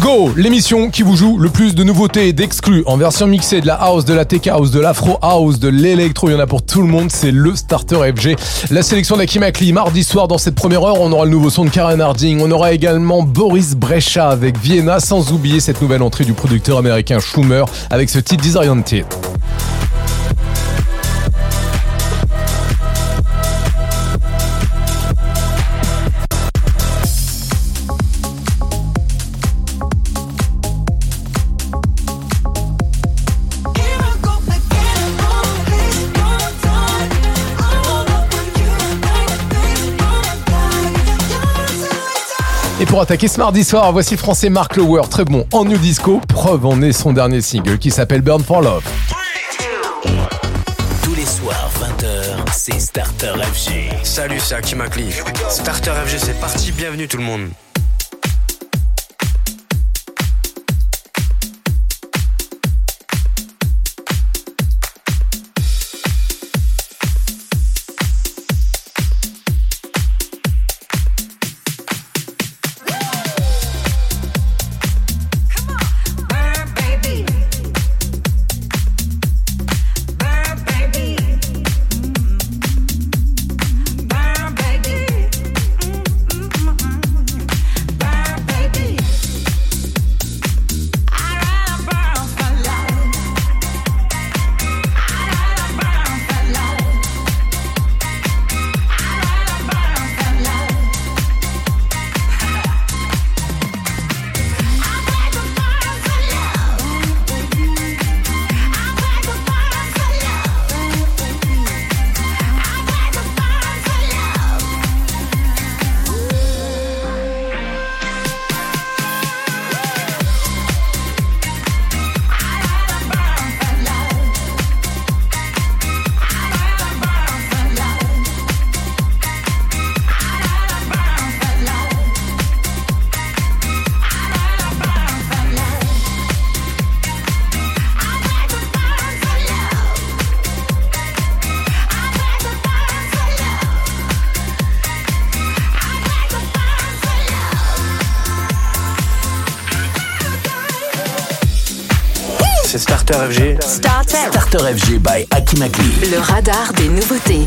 Go, l'émission qui vous joue le plus de nouveautés et d'exclus en version mixée de la house, de la tech house, de l'afro house, de l'électro, il y en a pour tout le monde, c'est le starter FG. La sélection d'Akim Akli, mardi soir dans cette première heure, on aura le nouveau son de Karen Harding, on aura également Boris Brecha avec Vienna, sans oublier cette nouvelle entrée du producteur américain Schumer avec ce titre Disoriented. Pour attaquer ce mardi soir, voici le français Mark Lower, très bon en new disco, preuve en est son dernier single qui s'appelle Burn for Love. Tous les soirs, 20h, c'est Starter FG. Salut, c'est Hakim Akli. Starter FG, c'est parti. Bienvenue tout le monde. Starter FG. Starter. Starter FG by Hakeem Akli. Le radar des nouveautés.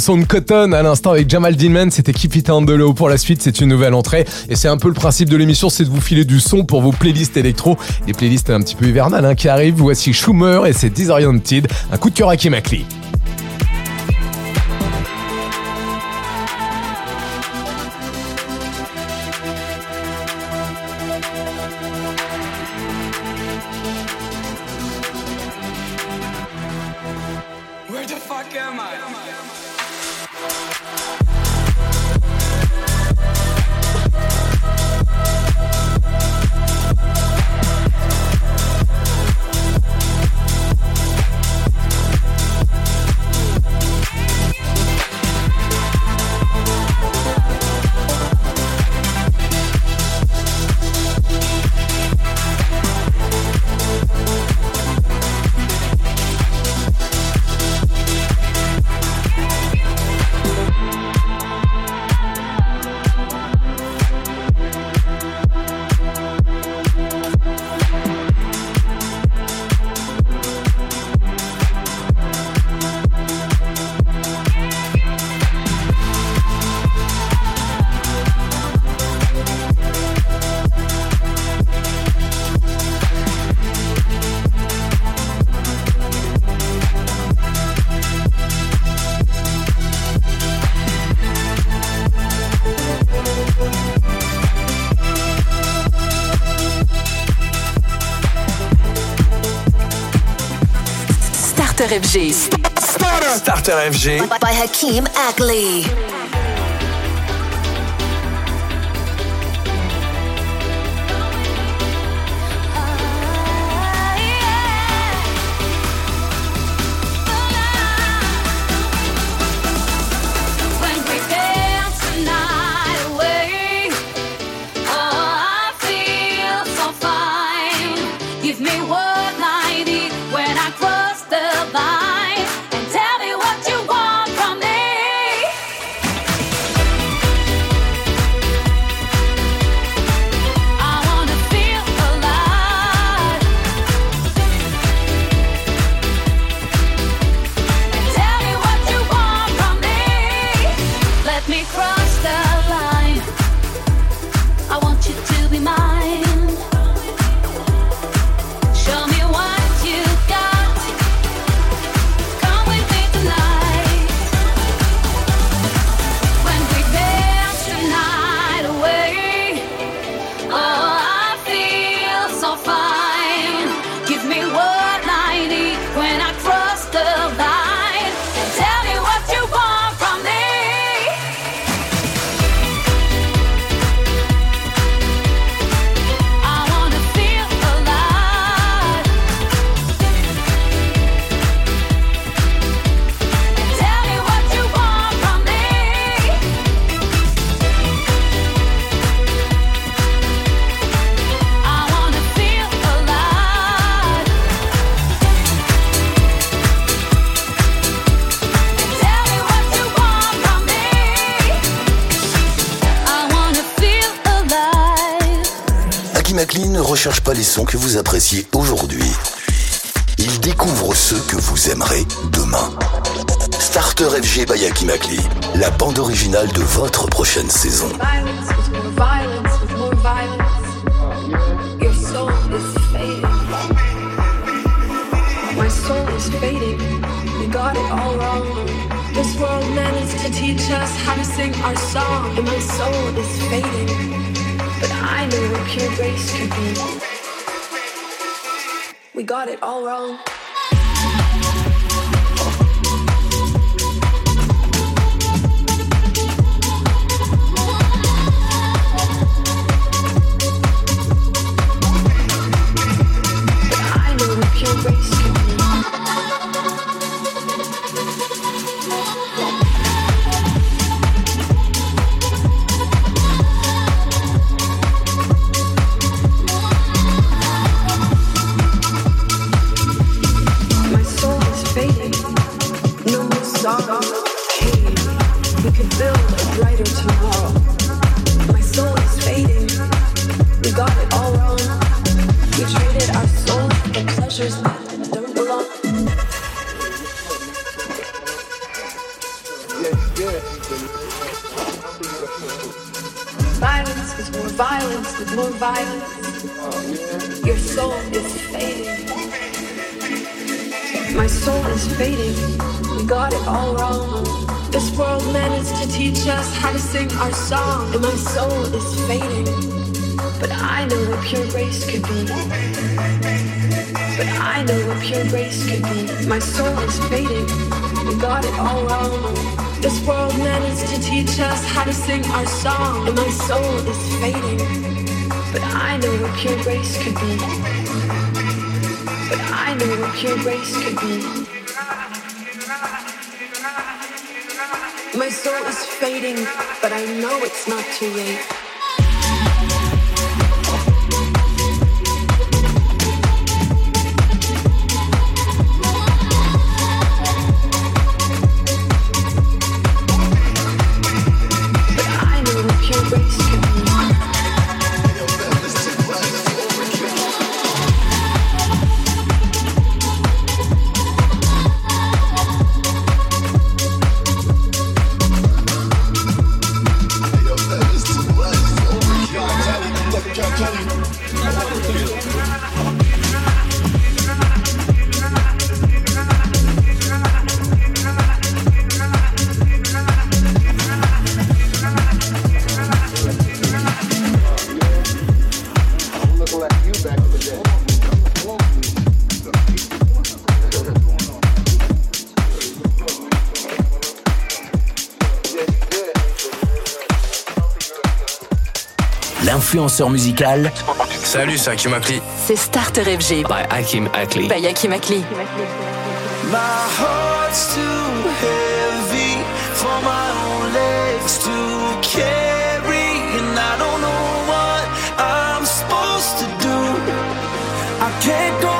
Son de Cotton à l'instant avec Jamal Dinman, c'était Keep It On The Low. Pour la suite, c'est une nouvelle entrée. Et c'est un peu le principe de l'émission, c'est de vous filer du son pour vos playlists électro. Des playlists un petit peu hivernales hein, qui arrivent. Voici Schumer et c'est Disoriented. Un coup de cœur à Kim FG. Starter FG. By Hakeem Ackley. Recherche pas les sons que vous appréciez aujourd'hui. Il découvre ceux que vous aimerez demain. Starter FG by Hakim Akli, la bande originale de votre prochaine saison. This world managed to teach us how to sing our song, and my soul is fading. Pure grace could be. We got it all wrong. Sing our song, and my soul is fading. But I know what pure grace could be. But I know what pure grace could be. My soul is fading, but I know it's not too late. Musical Salut, c'est Hakim Akli. C'est Starter FG by Hakim Akli. by Hakim Akli. My heart's too heavy for my own legs to carry, and I don't know what I'm supposed to do. I can't go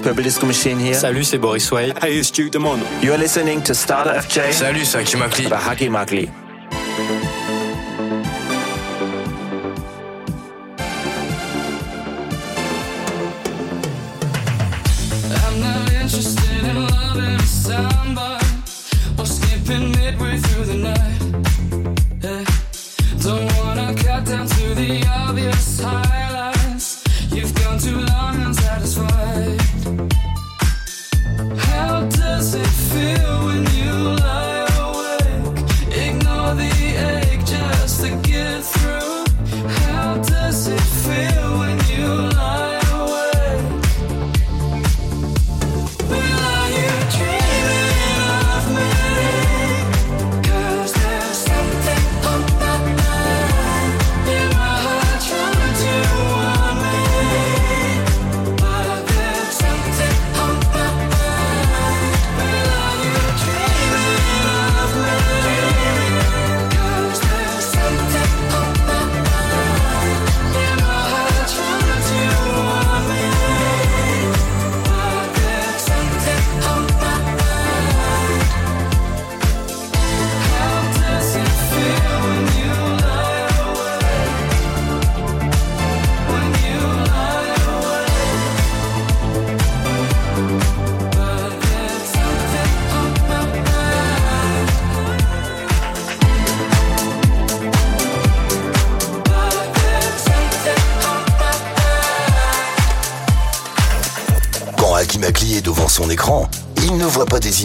FG. Hey, it's Purple Machine here. Salut, c'est Boris Way. Hey, it's Duke Demon. You're listening to Starter FJ Salut, c'est Hakim Akli. by Hakim Akli.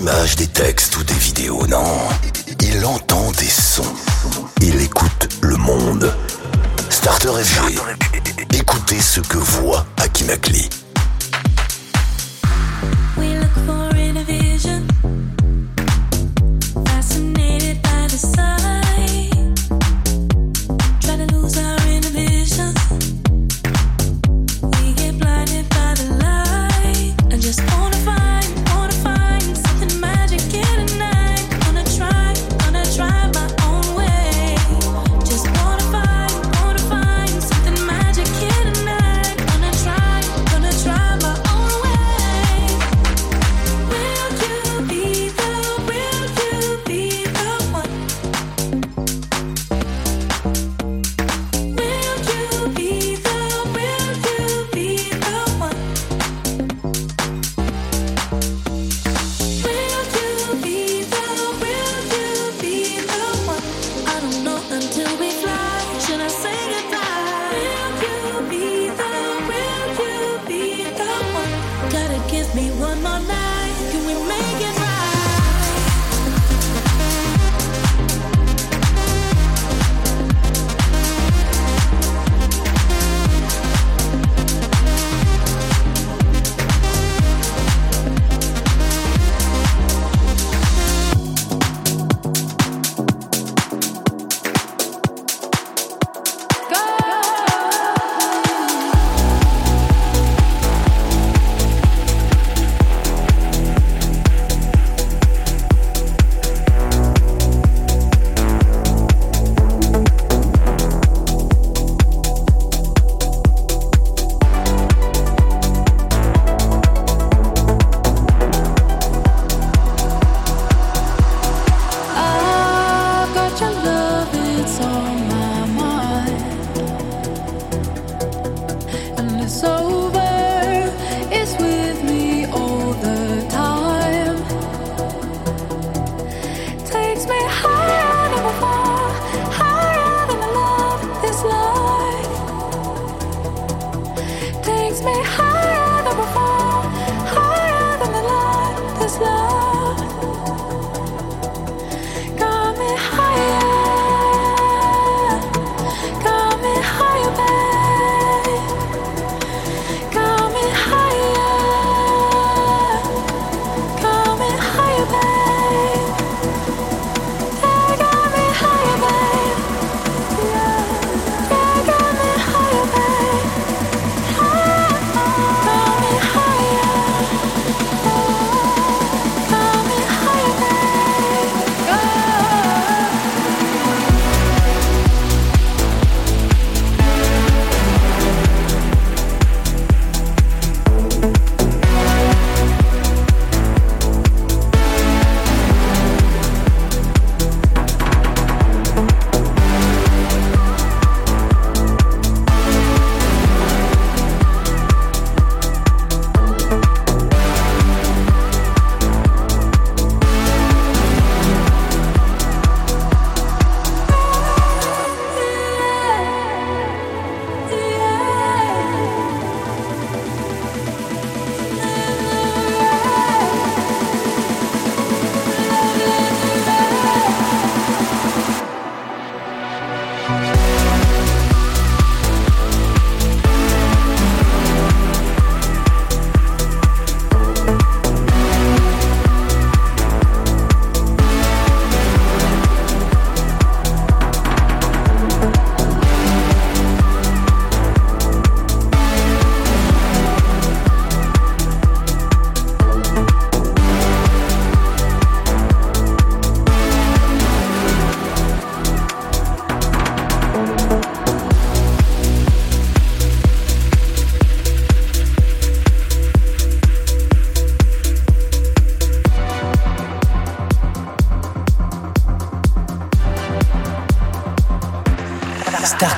Images, des textes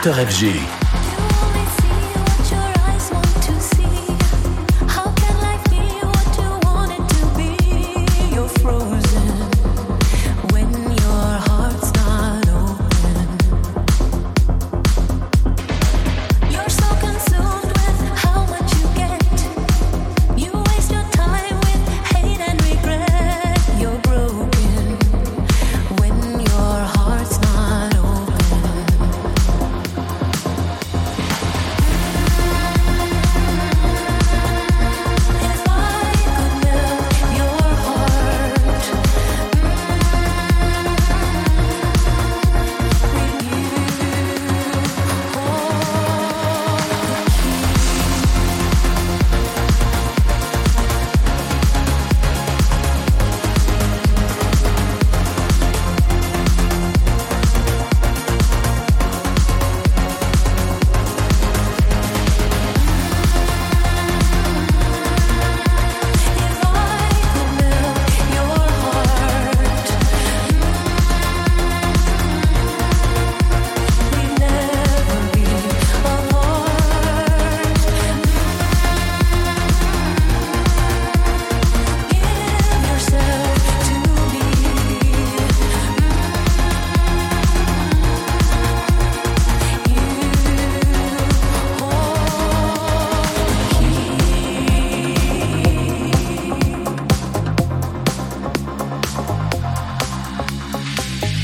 Starter FG.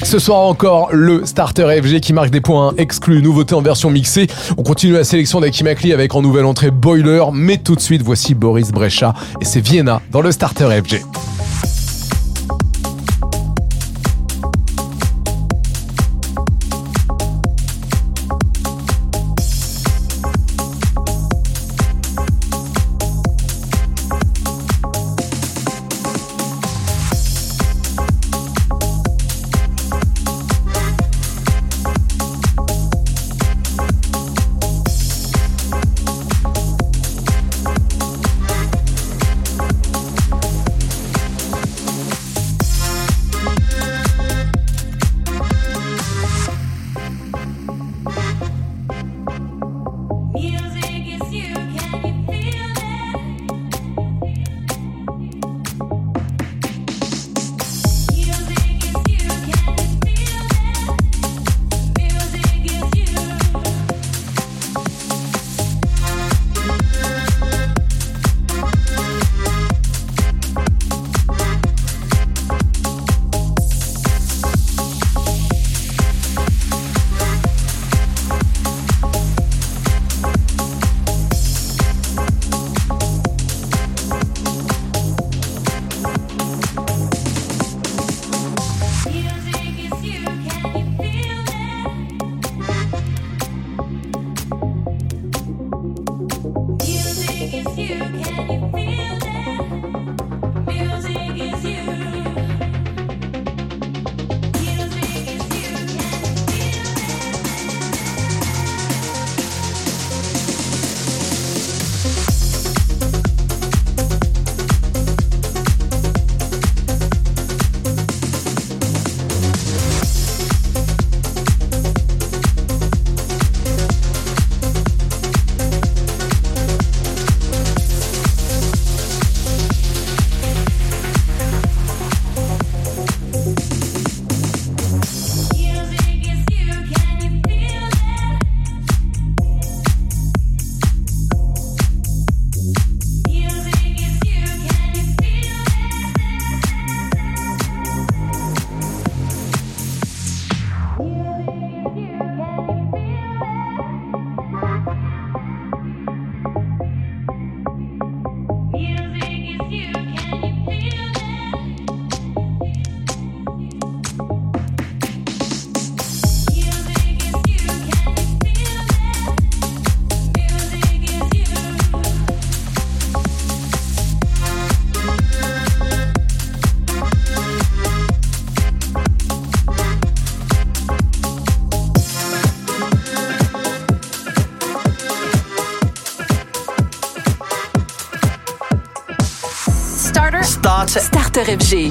Ce soir encore, le starter FG qui marque des points exclus, nouveauté en version mixée. On continue la sélection d'Aki Makli avec en nouvelle entrée Boiler, mais tout de suite, voici Boris Brecha et c'est Vienna dans le starter FG.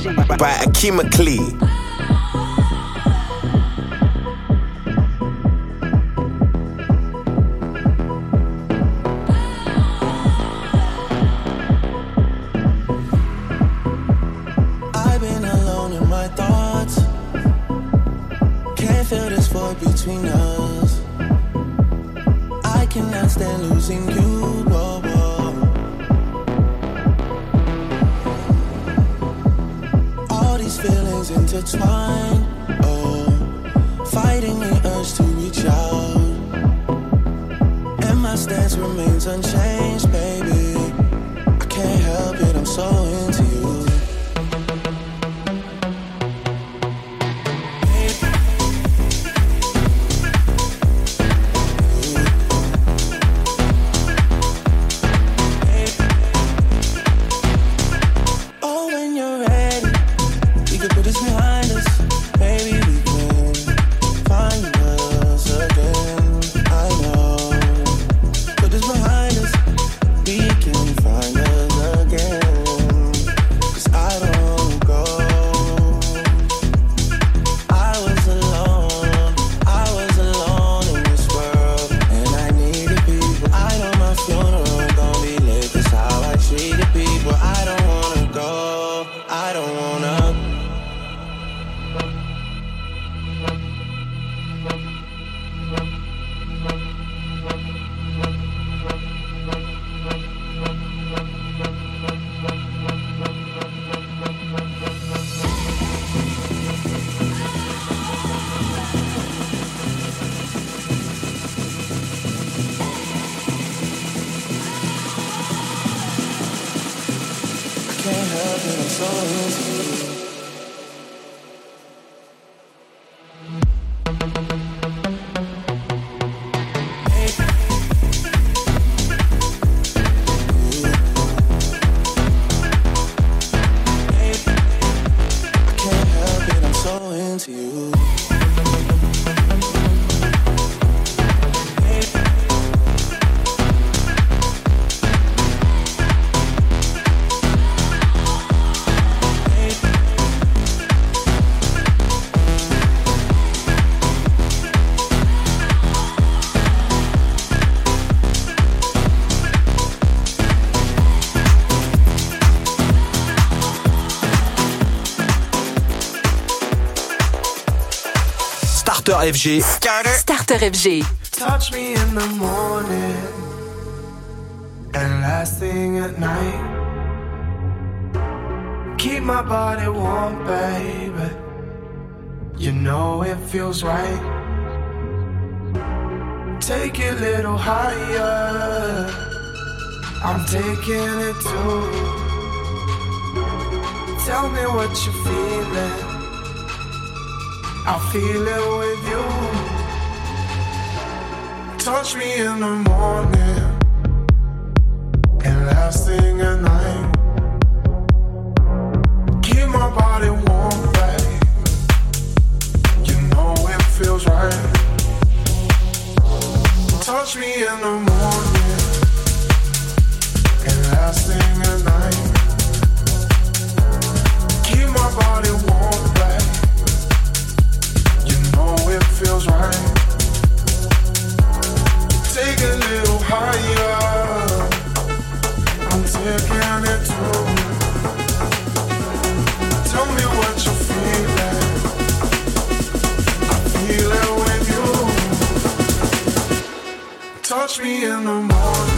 By Akima Klee. Starter FG. Starter FG. Touch me in the morning and last thing at night. Keep my body warm, baby. You know it feels right. Take it a little higher. I'm taking it too. Tell me what you're feeling. I feel it with you. Touch me in the morning and last thing at night. Keep my body warm, babe. You know it feels right. Touch me in the morning and last thing Touch me in the morning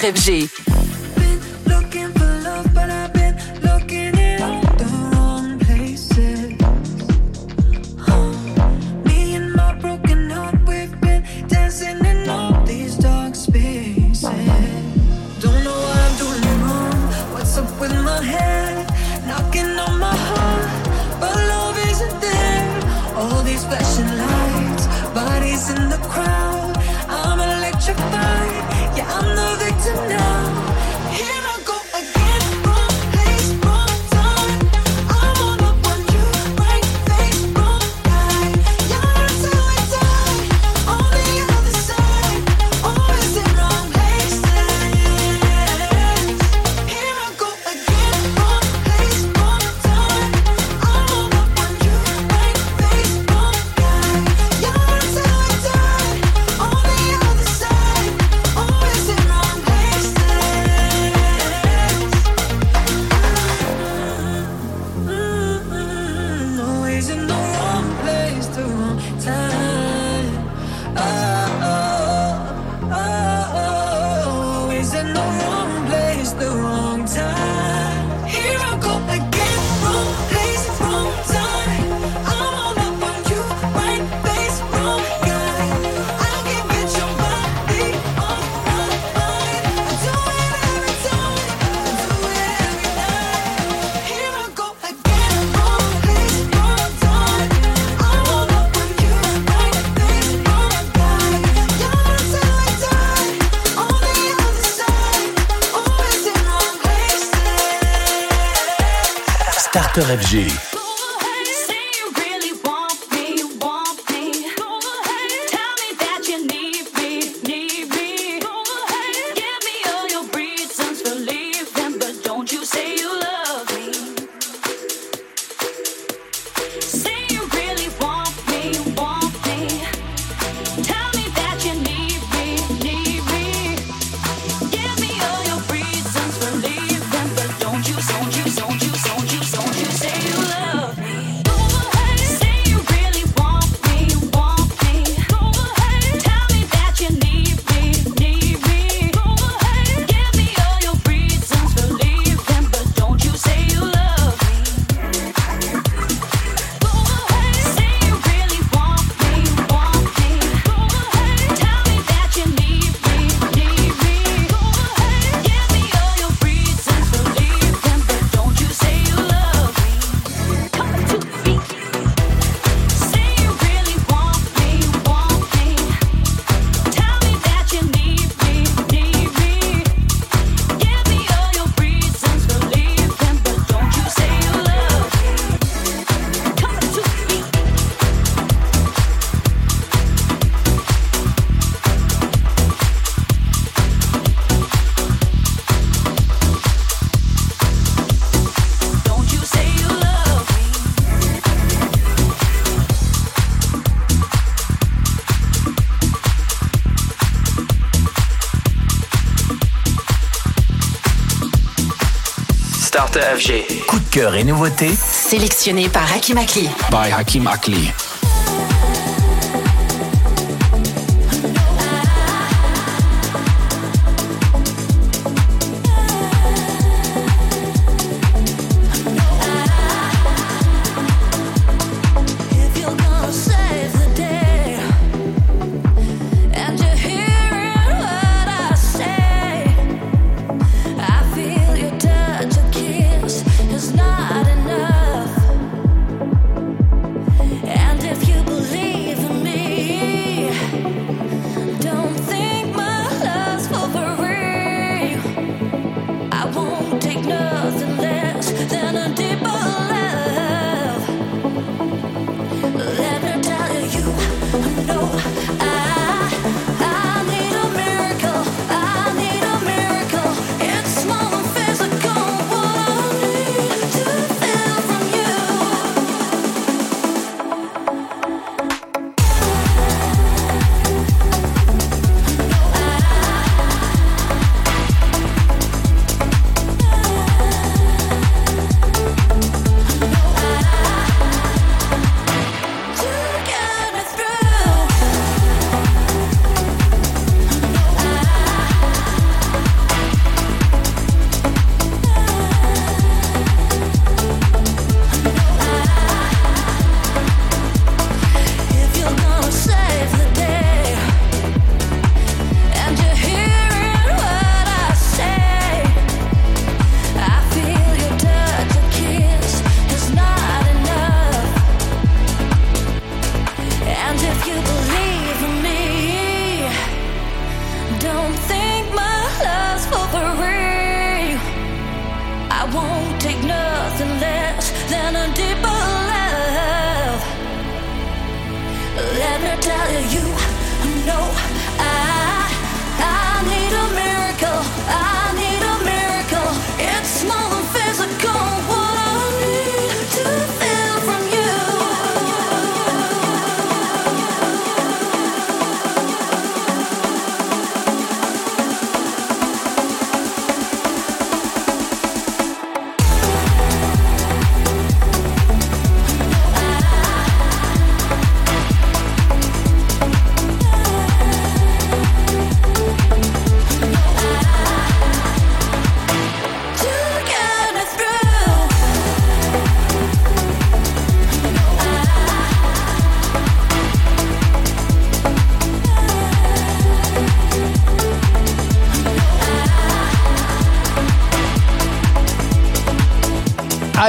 RFG. Coup de cœur et nouveauté. Sélectionné par Hakim Akli. By Hakim Akli.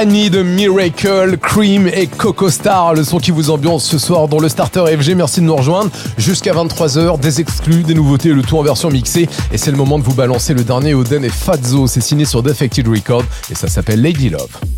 I Need a Miracle, Cream et Coco Star, le son qui vous ambiance ce soir dans le Starter FG. Merci de nous rejoindre. Jusqu'à 23h, des exclus, des nouveautés, le tout en version mixée. Et c'est le moment de vous balancer le dernier Oden et Fazzo. C'est signé sur Defected Records et ça s'appelle Lady Love.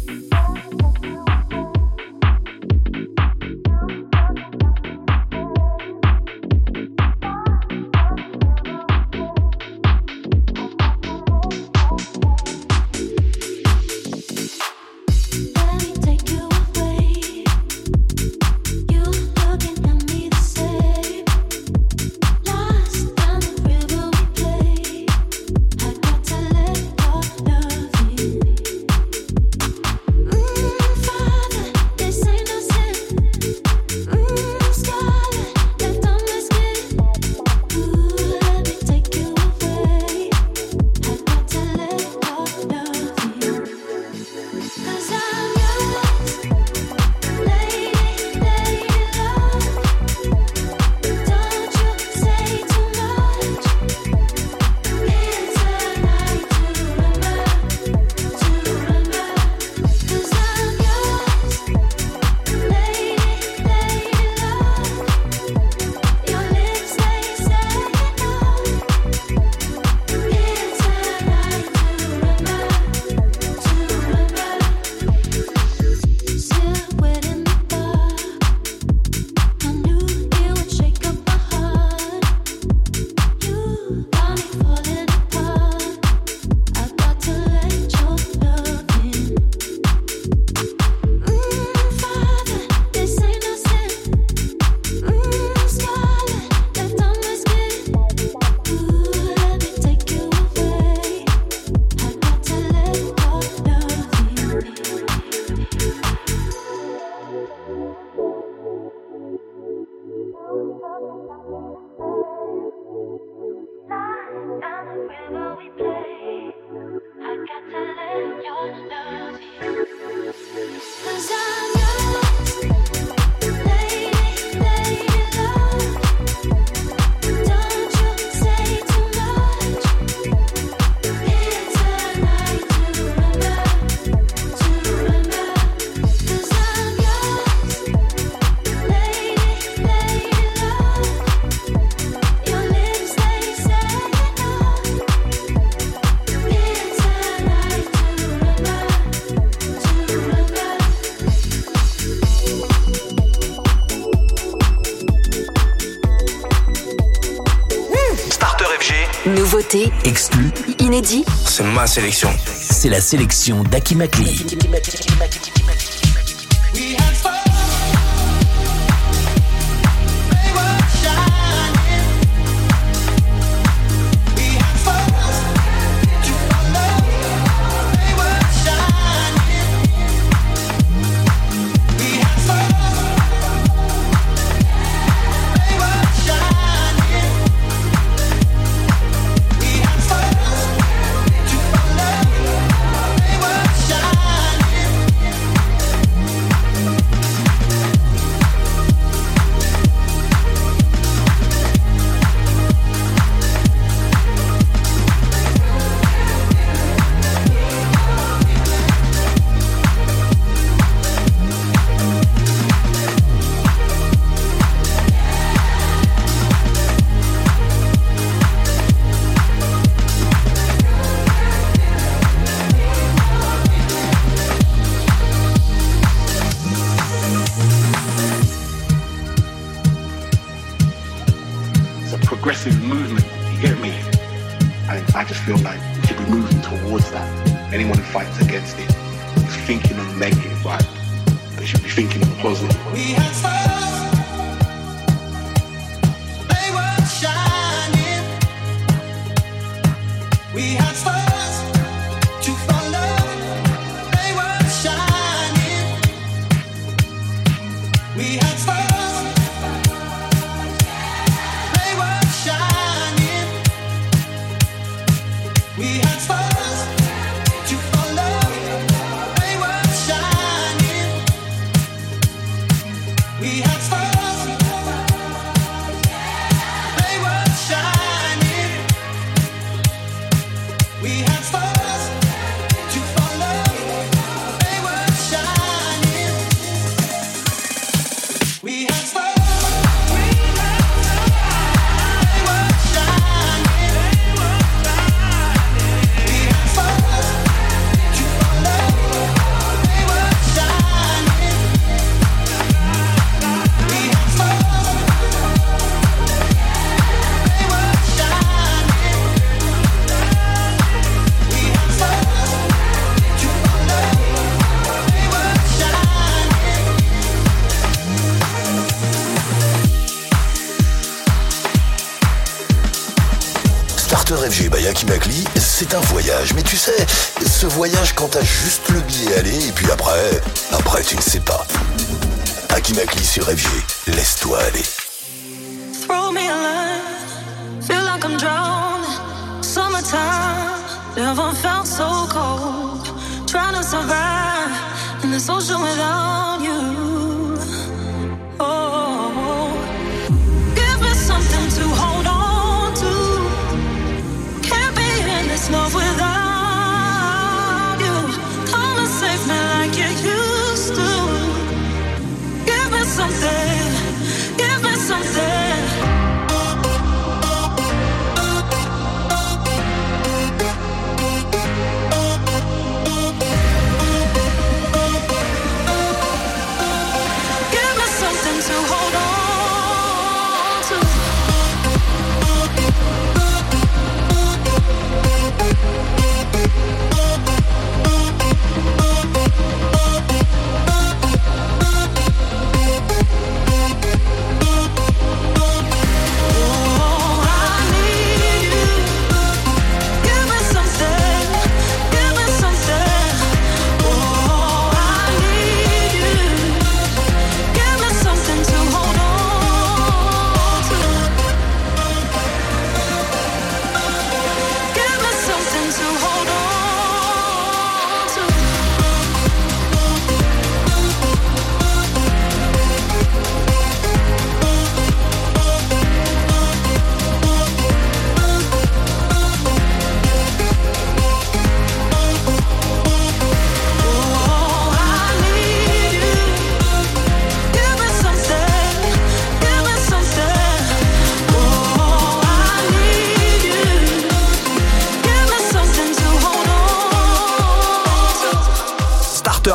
c'est ma sélection. C'est la sélection d'Akimaki. mais ce voyage quand t'as juste le billet aller, et puis après, après tu ne sais pas. Akimakli sur Évier, laisse-toi aller. Throw me a line, feel like I'm drowning. Summertime, never felt so cold. Trying to survive in the social without.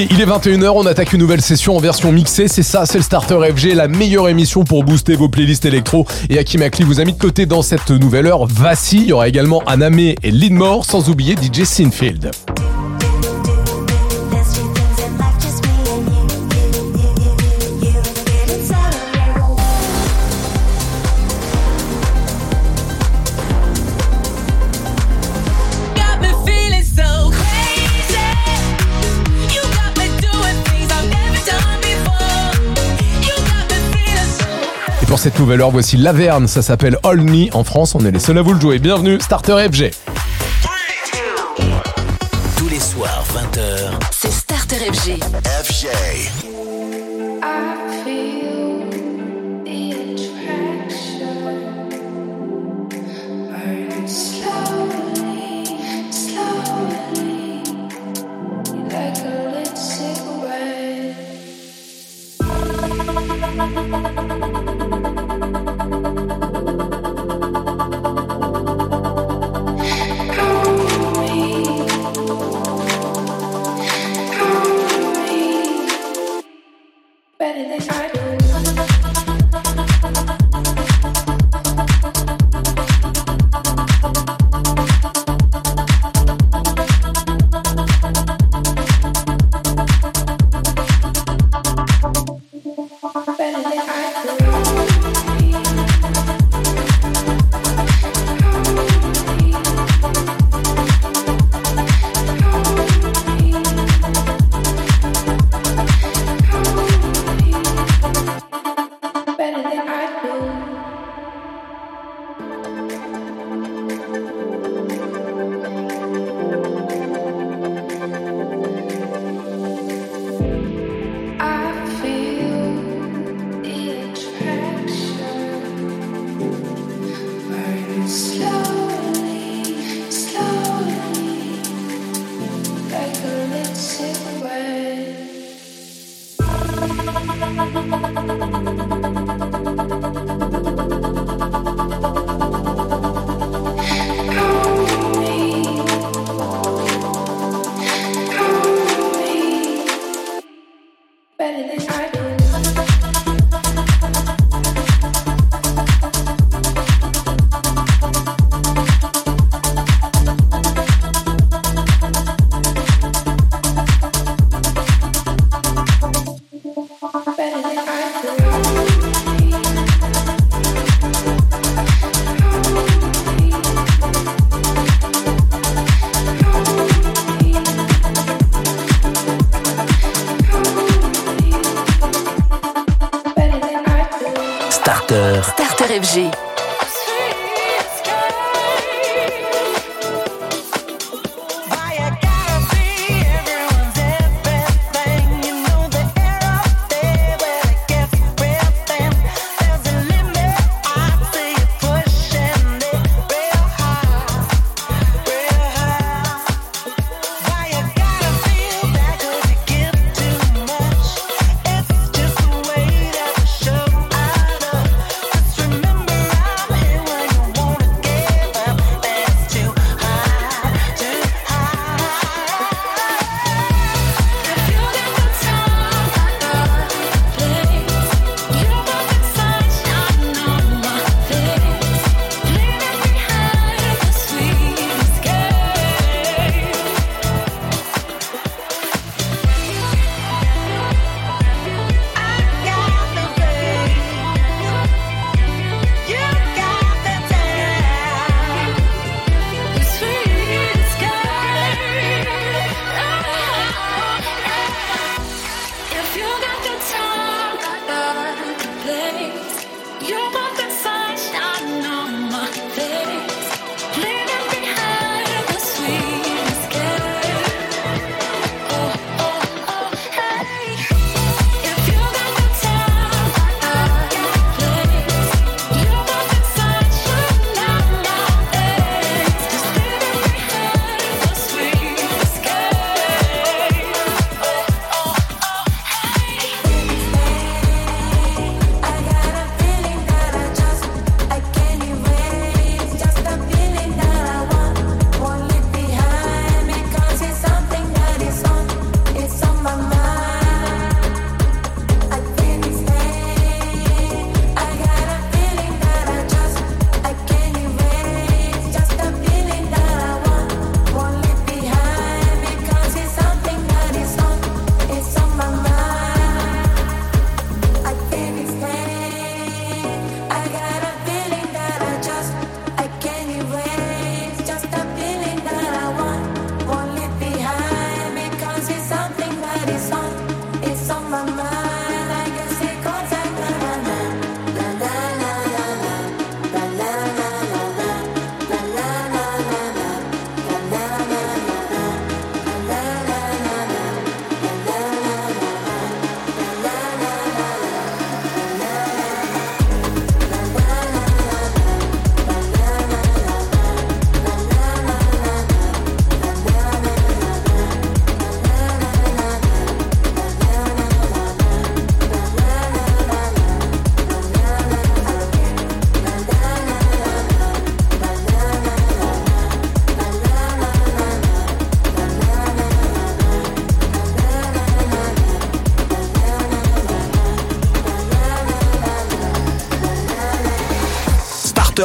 Il est 21h, on attaque une nouvelle session en version mixée. C'est ça, c'est le Starter FG, la meilleure émission pour booster vos playlists électro. Et Hakim Akli vous a mis de côté dans cette nouvelle heure. Vassi, il y aura également Aname et Lindmore, sans oublier DJ Sinfield. cette nouvelle heure, voici Laverne, ça s'appelle Olney en France, on est les seuls à vous le jouer. Bienvenue, Starter FG. Tous les soirs, 20h, c'est Starter FG. FG.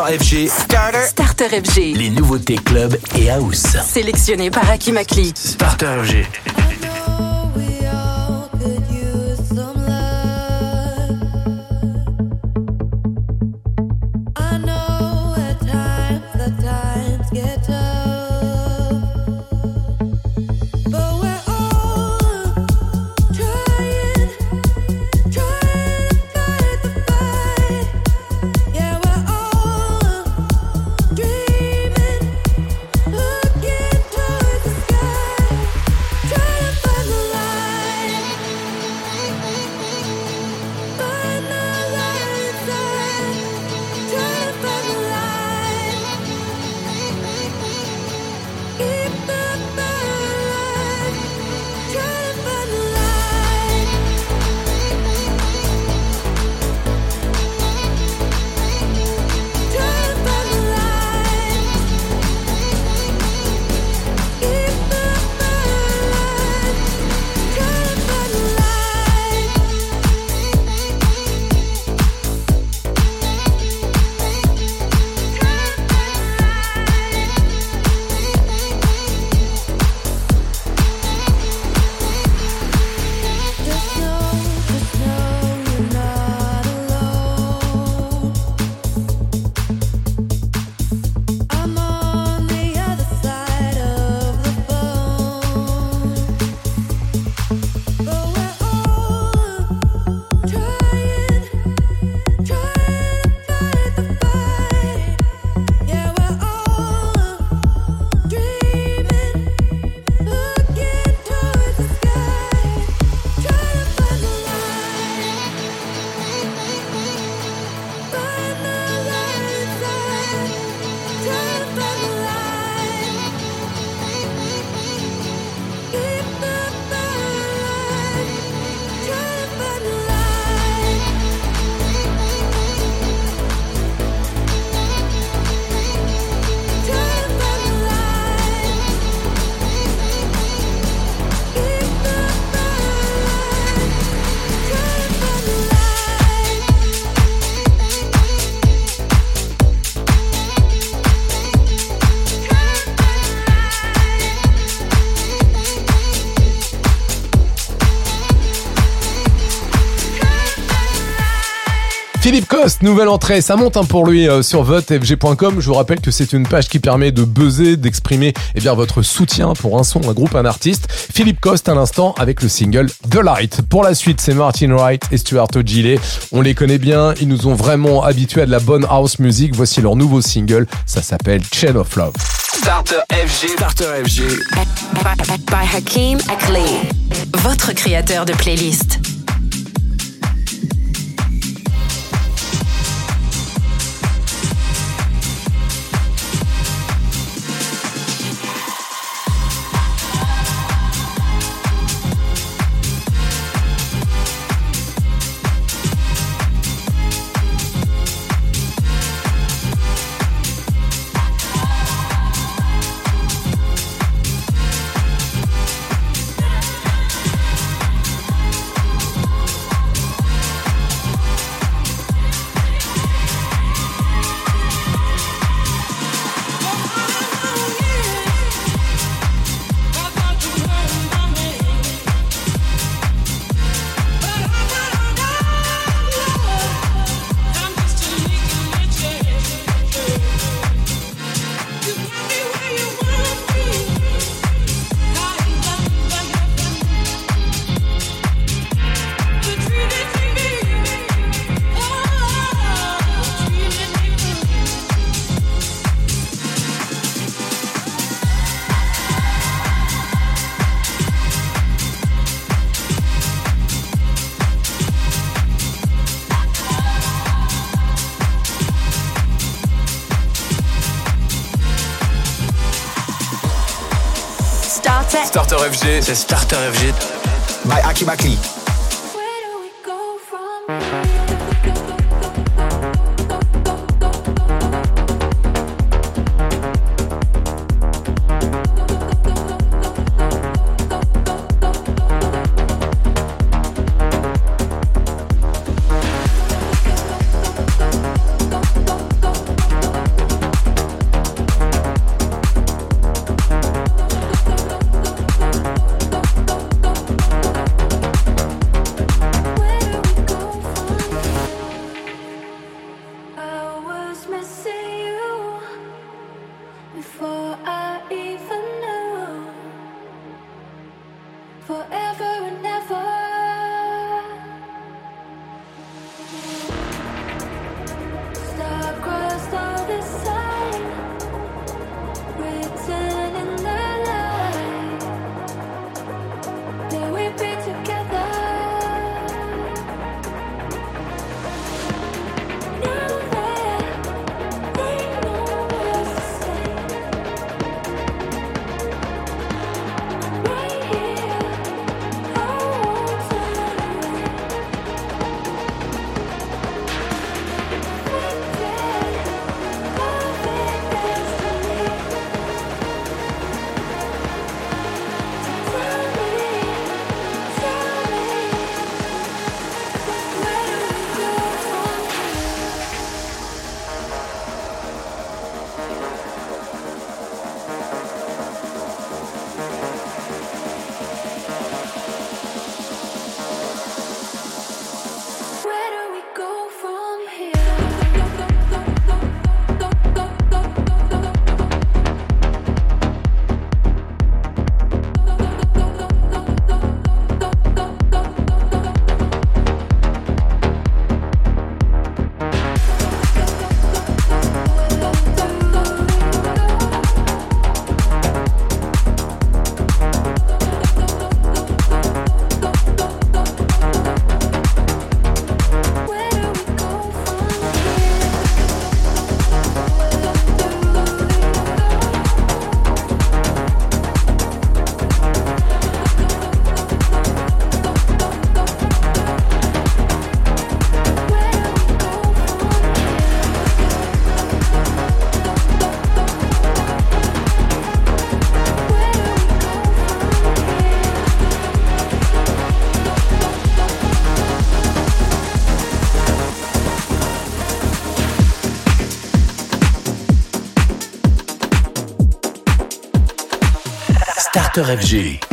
FG. Starter. Starter FG. Les nouveautés club et house. Sélectionné par Hakim Akli. Starter FG. Philippe Coste, nouvelle entrée, ça monte hein, pour lui euh, sur votefg.com. Je vous rappelle que c'est une page qui permet de buzzer, d'exprimer eh bien votre soutien pour un son, un groupe, un artiste. Philippe Coste à l'instant avec le single The Light. Pour la suite, c'est Martin Wright et Stuart Ogilvy. On les connaît bien, ils nous ont vraiment habitués à de la bonne house music. Voici leur nouveau single, ça s'appelle Chain of Love. Starter FG. Starter FG. By Hakim Akli. Votre créateur de playlist. C'est Starter FG. By Aki Makli. Starter FG.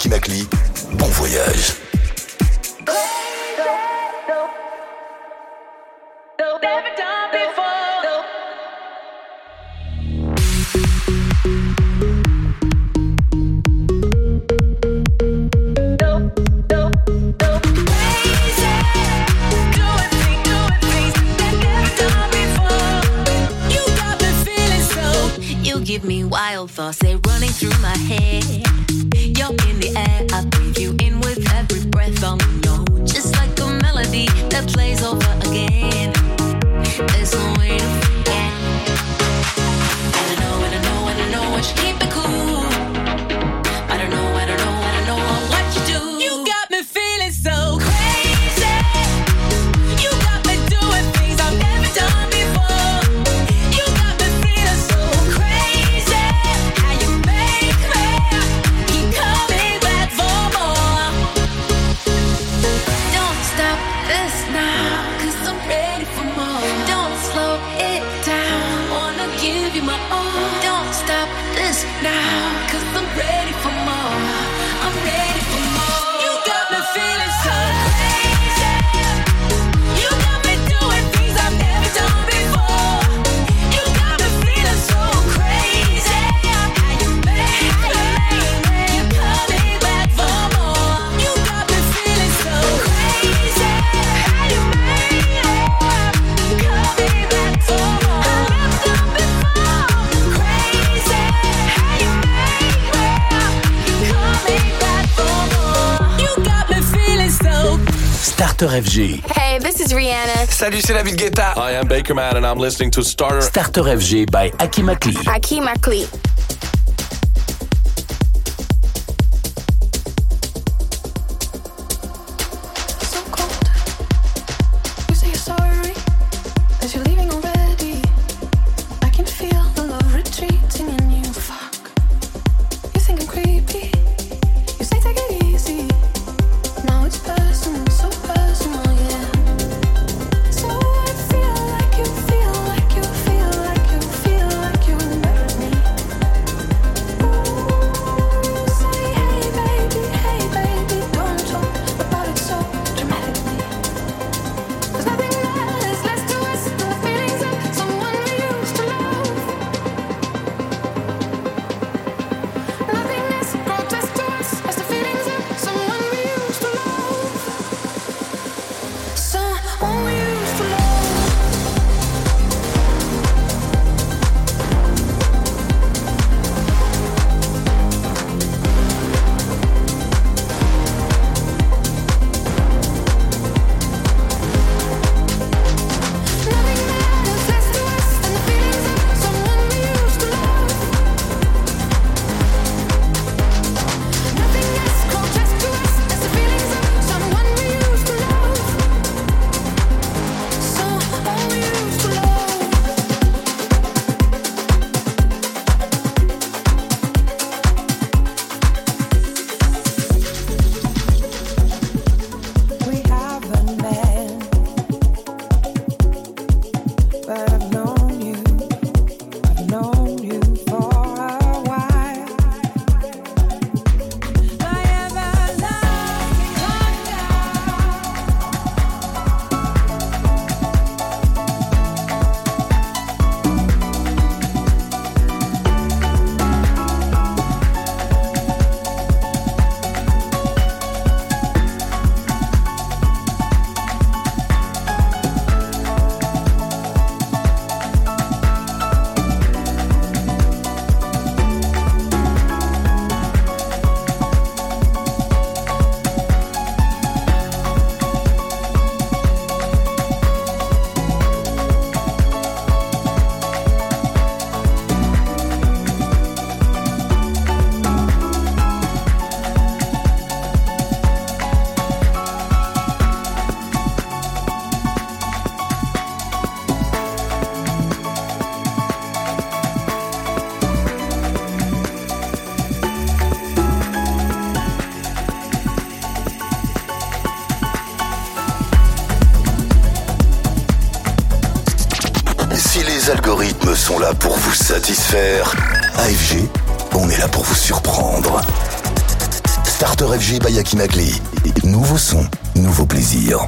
qui m'a cliqué. Starter FG. Hey, this is Rihanna. Salut, c'est David Guetta. I am Bakerman and I'm listening to Starter... Starter FG by Akimakli. Akimakli. AFG, on est là pour vous surprendre. Starter FG by Akimakli. Nouveau son, nouveau plaisir.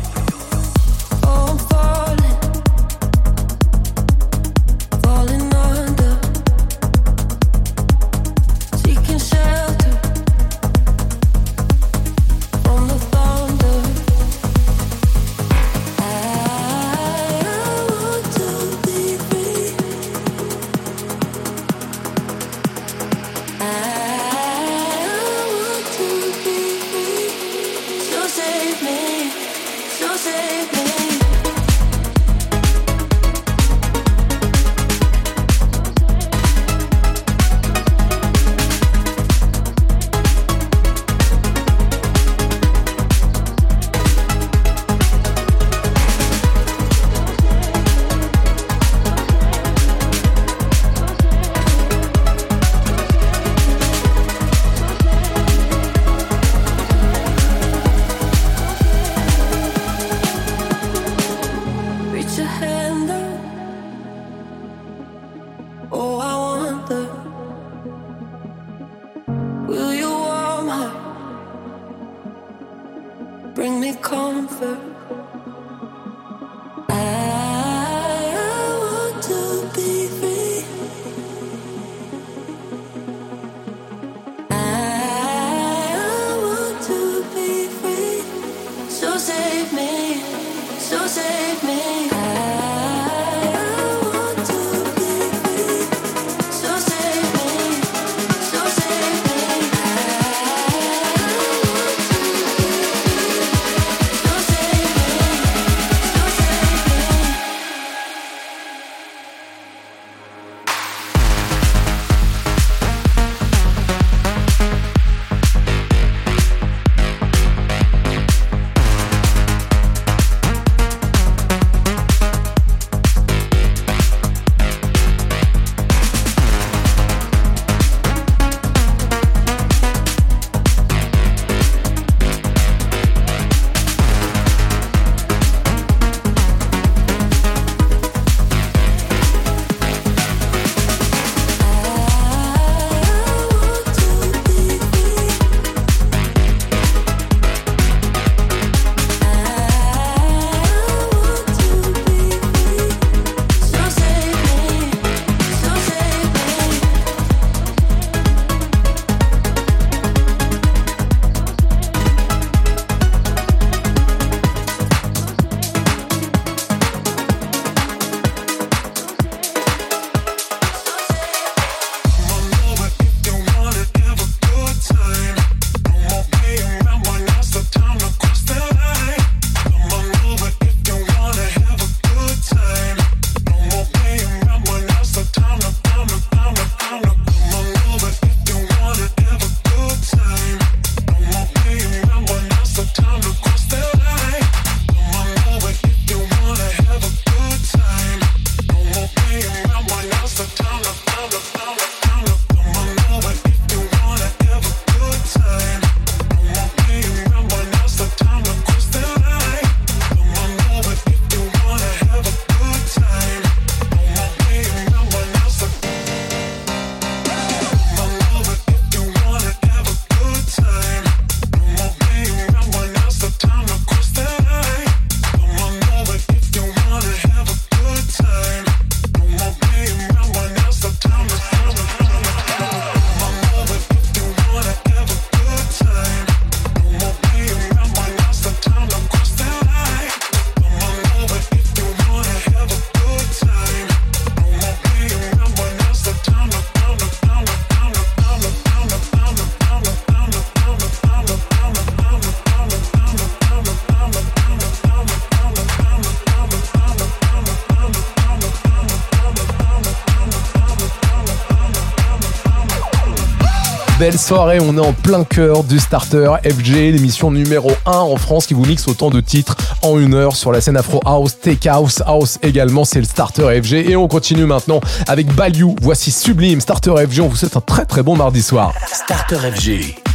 Belle soirée, on est en plein cœur du starter FG, l'émission numéro 1 en France qui vous mixe autant de titres en une heure sur la scène Afro House, Tech House, House également, c'est le starter FG. Et on continue maintenant avec Balou. Voici Sublime, starter FG. On vous souhaite un très très bon mardi soir. Starter FG.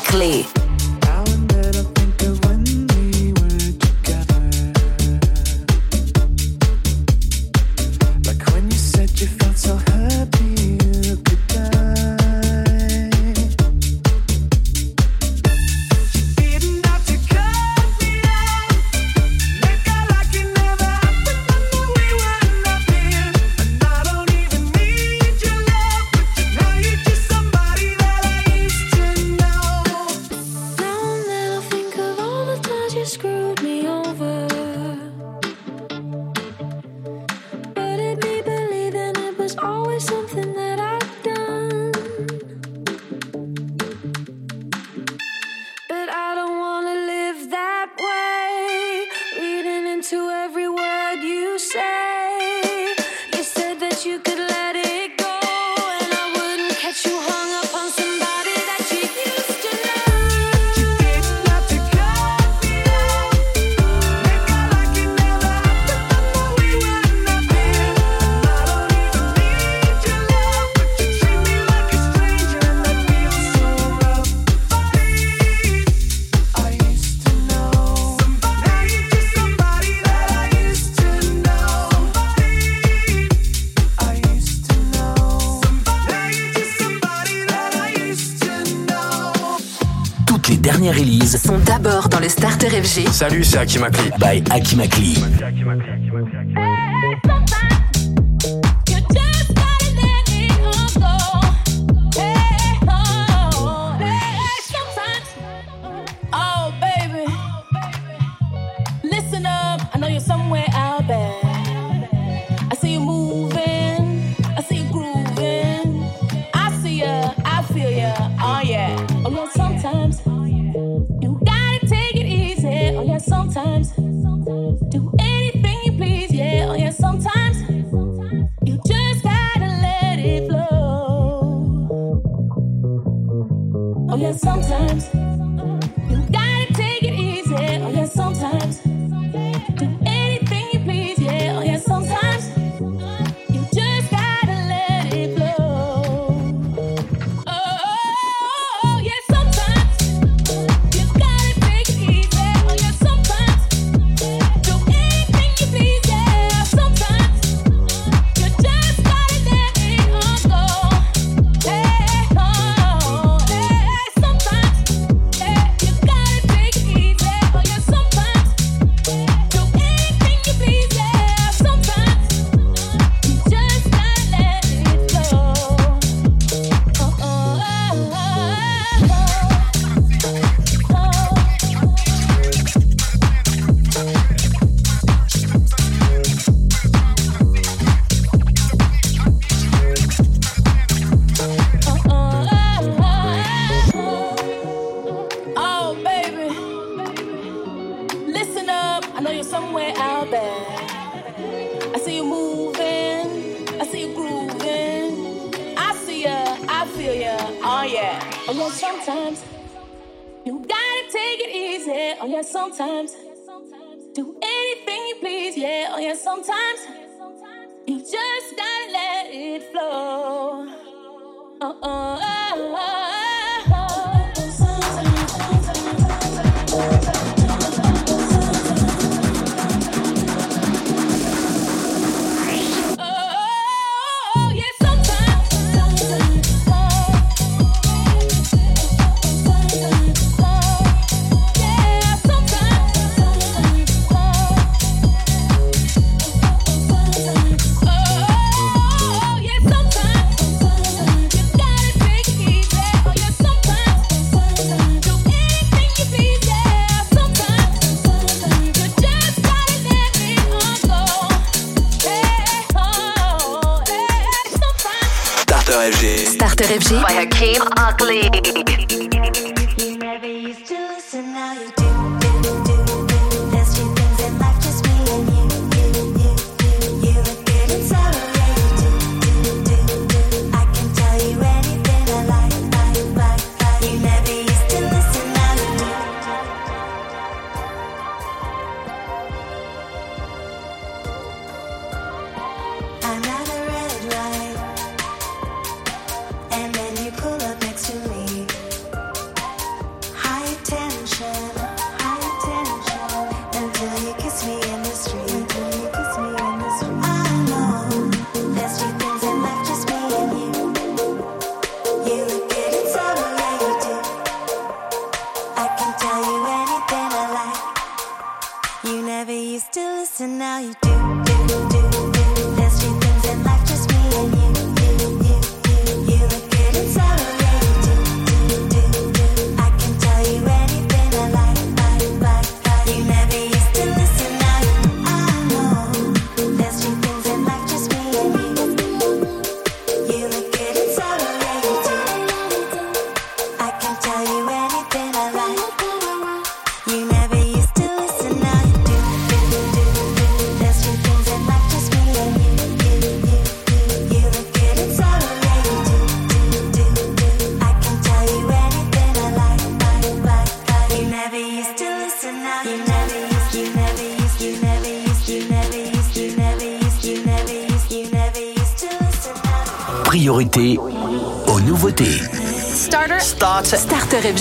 Exactly. sont d'abord dans le Starter FG. Salut, c'est Akimakli. Bye Akimakli.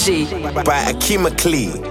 By Akima Klee.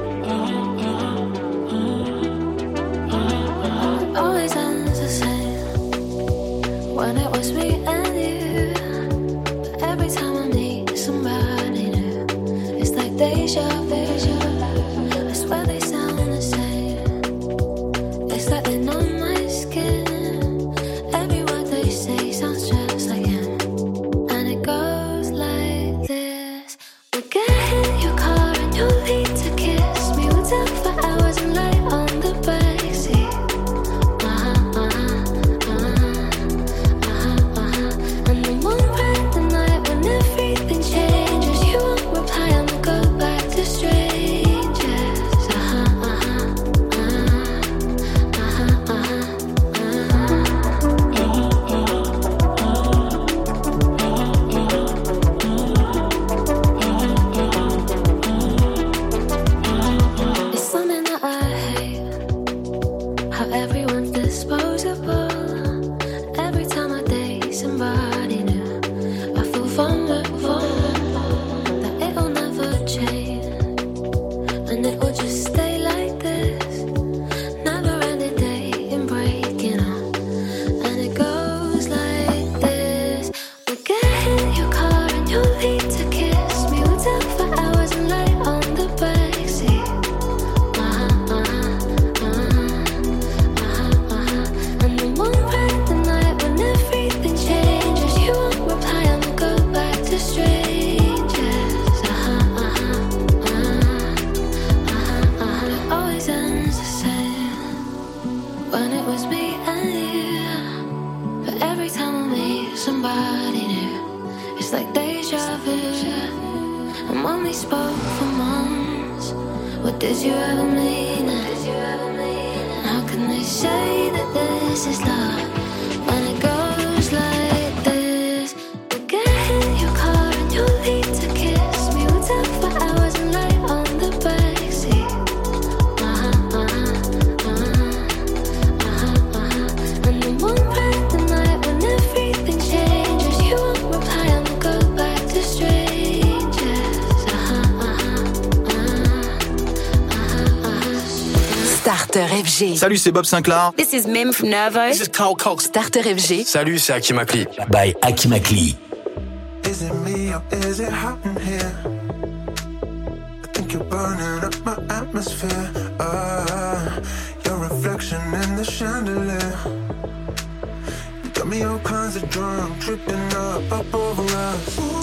Salut, c'est Bob Sinclair. This is Mim from Nervo. This is Carl Cox. Starter FG. Salut, c'est Akimakli. By Akimakli. Is it me or is it hot in here? I think you're burning up my atmosphere. Uh, your reflection in the chandelier. You got me all kinds of drunk, tripping up, up over us.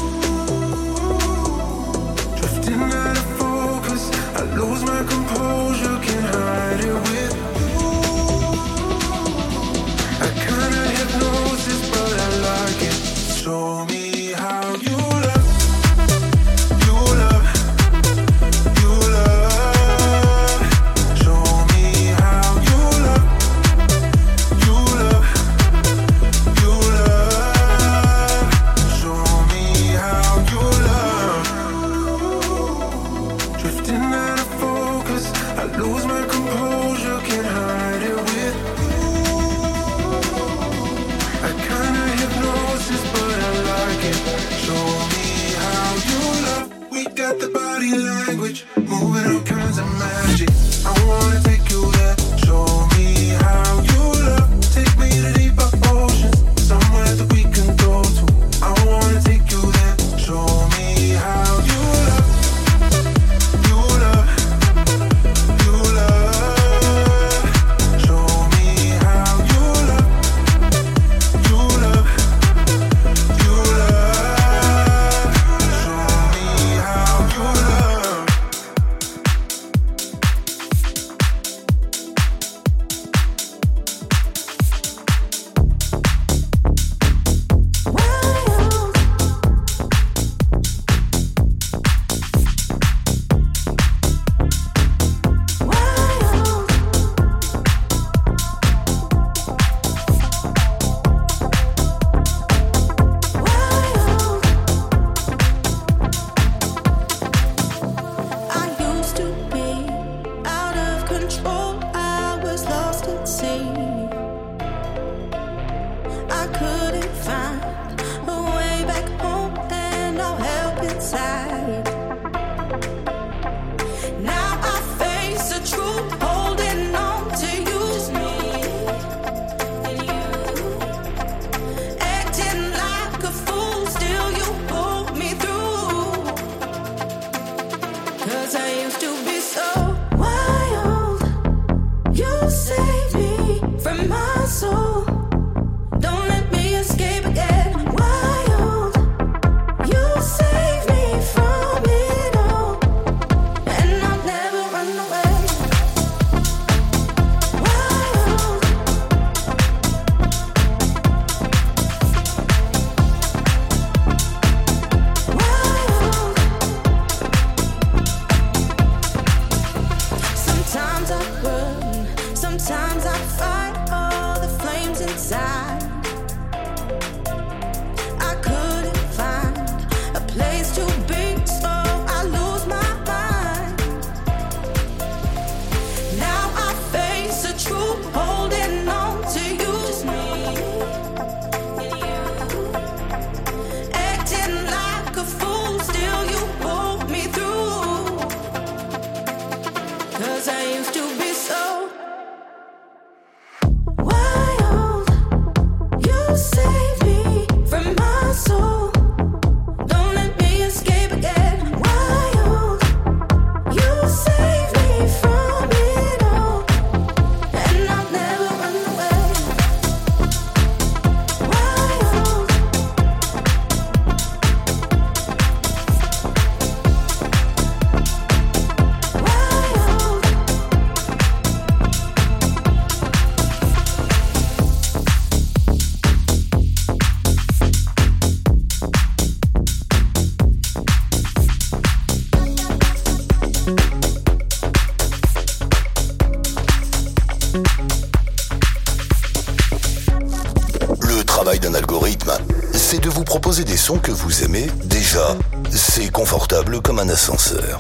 des sons que vous aimez, déjà, c'est confortable comme un ascenseur.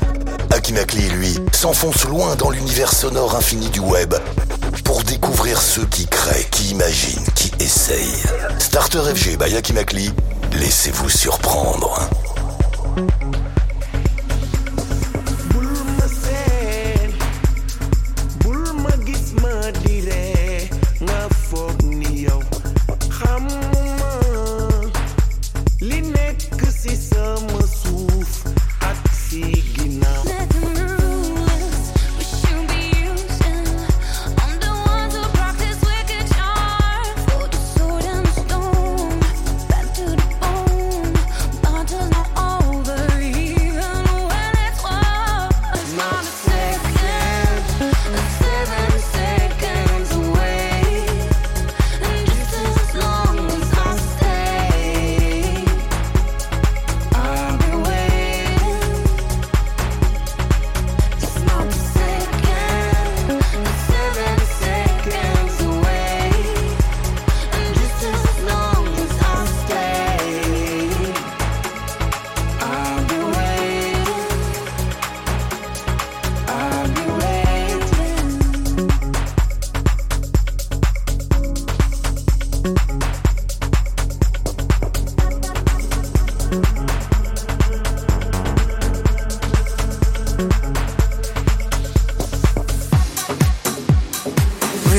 Akimakli, lui, s'enfonce loin dans l'univers sonore infini du web pour découvrir ceux qui créent, qui imaginent, qui essayent. Starter FG by Akimakli, laissez-vous surprendre.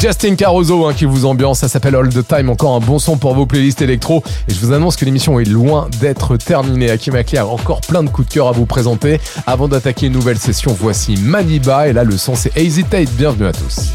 Justin Caruso hein, qui vous ambiance, ça s'appelle All the Time, encore un bon son pour vos playlists électro. Et je vous annonce que l'émission est loin d'être terminée. Aki Makli a encore plein de coups de cœur à vous présenter. Avant d'attaquer une nouvelle session, voici Maniba et là le son c'est Hesitate. Bienvenue à tous.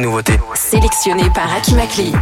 nouveauté. Sélectionné par Aki Makli.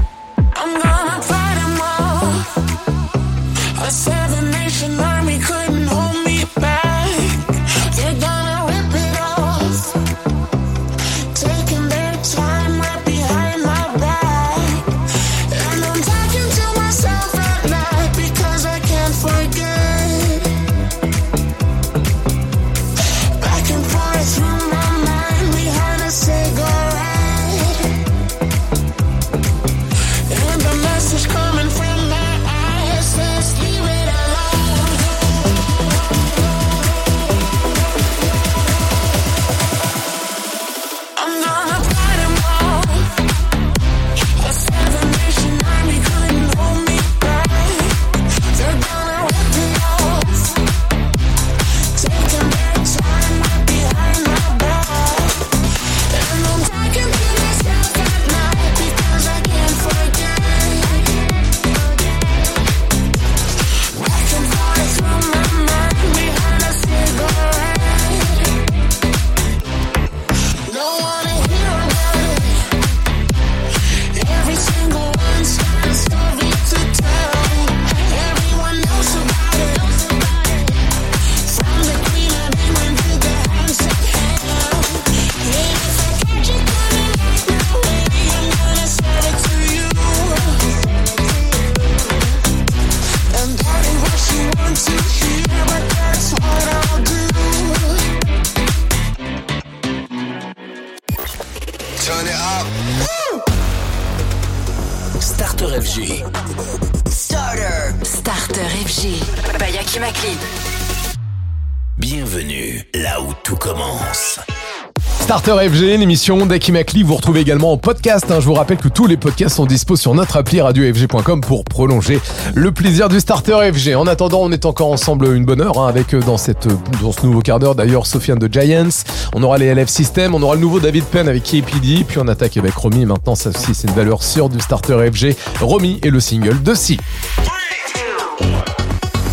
Starter FG, l'émission d'Akimakli. Vous retrouvez également en podcast. Hein. Je vous rappelle que tous les podcasts sont dispo sur notre appli radiofg.com pour prolonger le plaisir du starter FG. En attendant, on est encore ensemble une bonne heure hein, avec euh, dans, cette, euh, dans ce nouveau quart d'heure d'ailleurs Sofiane de Giants. On aura les LF System, on aura le nouveau David Penn avec KPD, puis on attaque avec Romy. Maintenant, ça aussi, c'est une valeur sûre du starter FG. Romy est le single de Si.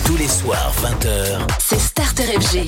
Tous les soirs, 20h, c'est Starter FG.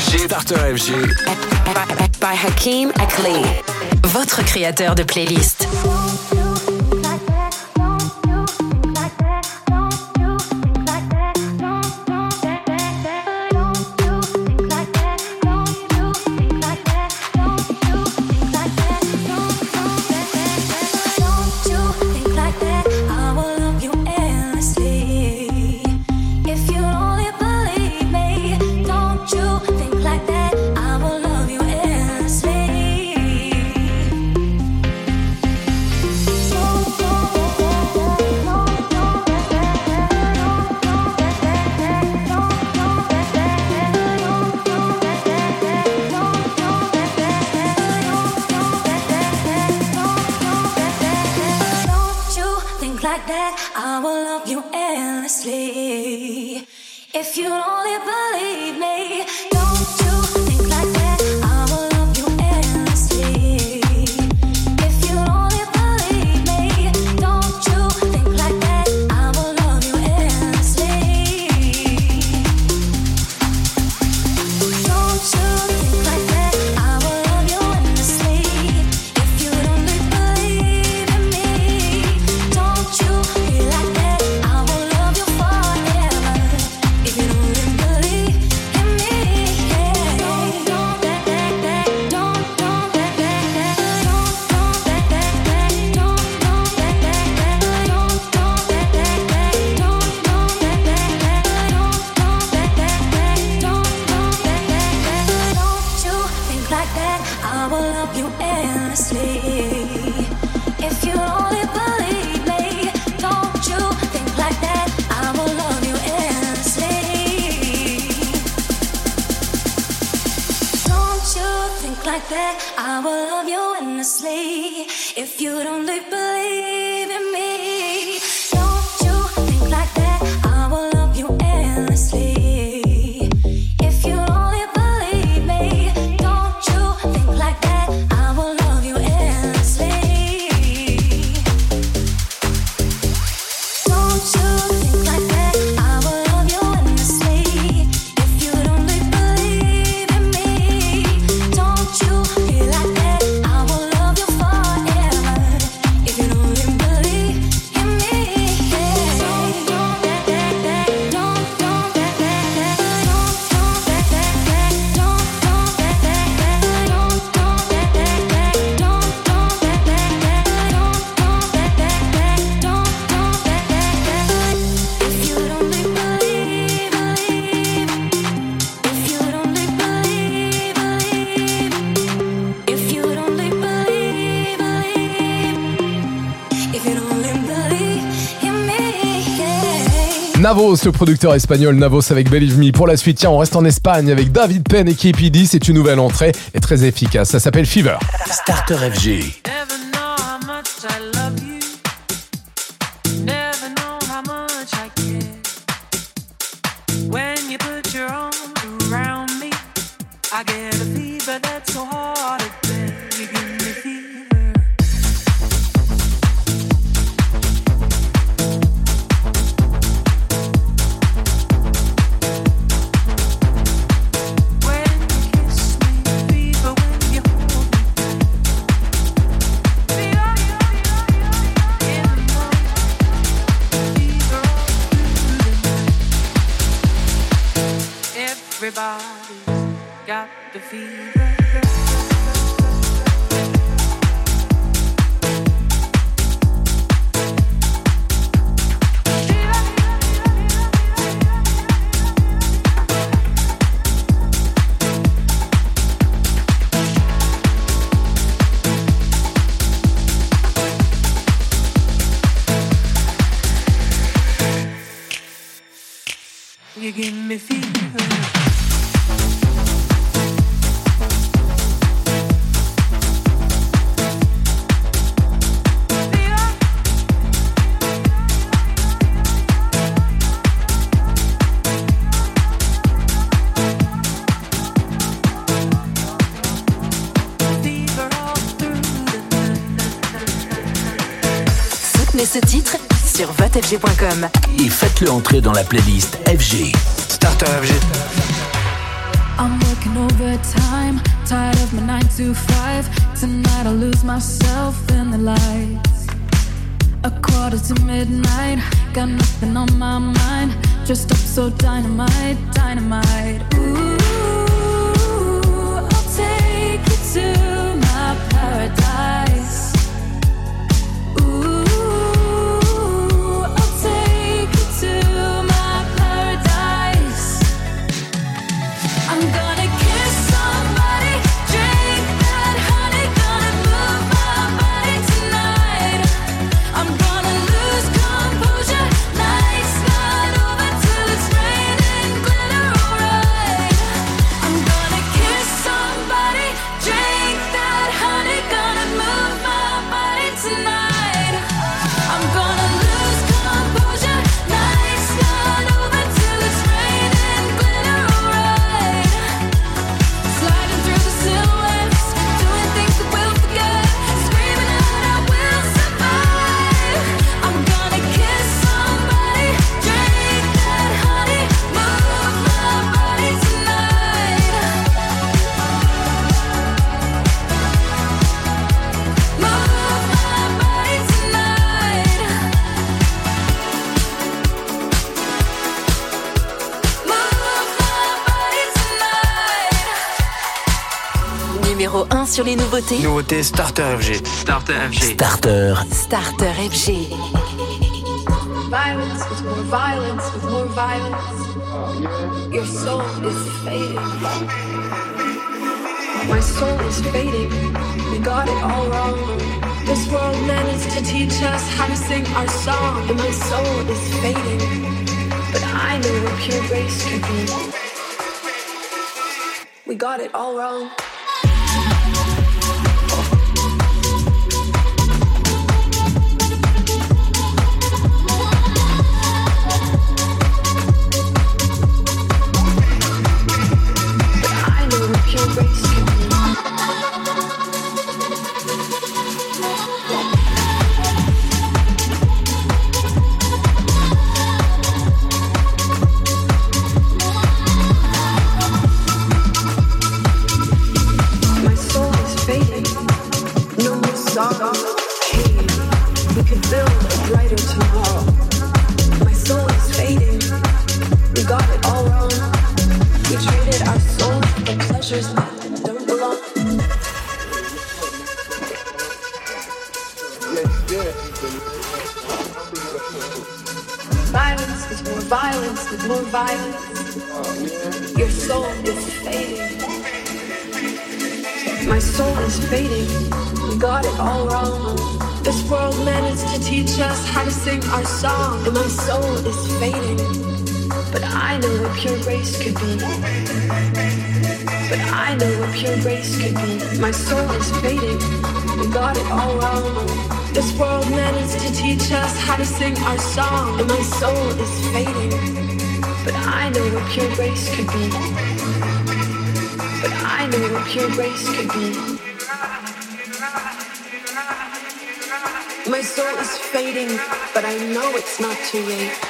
FG, Starter FG. By Hakim Akli, votre créateur de playlist. Navos, le producteur espagnol Navos avec Believe Me. Pour la suite, tiens, on reste en Espagne avec David Penn et KPD. C'est une nouvelle entrée et très efficace. Ça s'appelle Fever. Starter FG. you give me fever. Et faites-le entrer dans la playlist FG. Startup FG. I'm working overtime, tired of my 9 to 5. Tonight I lose myself in the lights. A quarter to midnight, got nothing on my mind. Just up so dynamite, dynamite. Ooh, I'll take you to my paradise. Sur les nouveautés Nouveauté Starter FG. Starter FG. Starter. Starter FG. Violence with more violence with more violence. Your soul is fading. My soul is fading. We got it all wrong. This world managed to teach us how to sing our song, and my soul is fading. But I know what pure grace could be. We got it all wrong. Sing our song, and my soul is fading. But I know what pure grace could be. But I know what pure grace could be. My soul is fading, but I know it's not too late.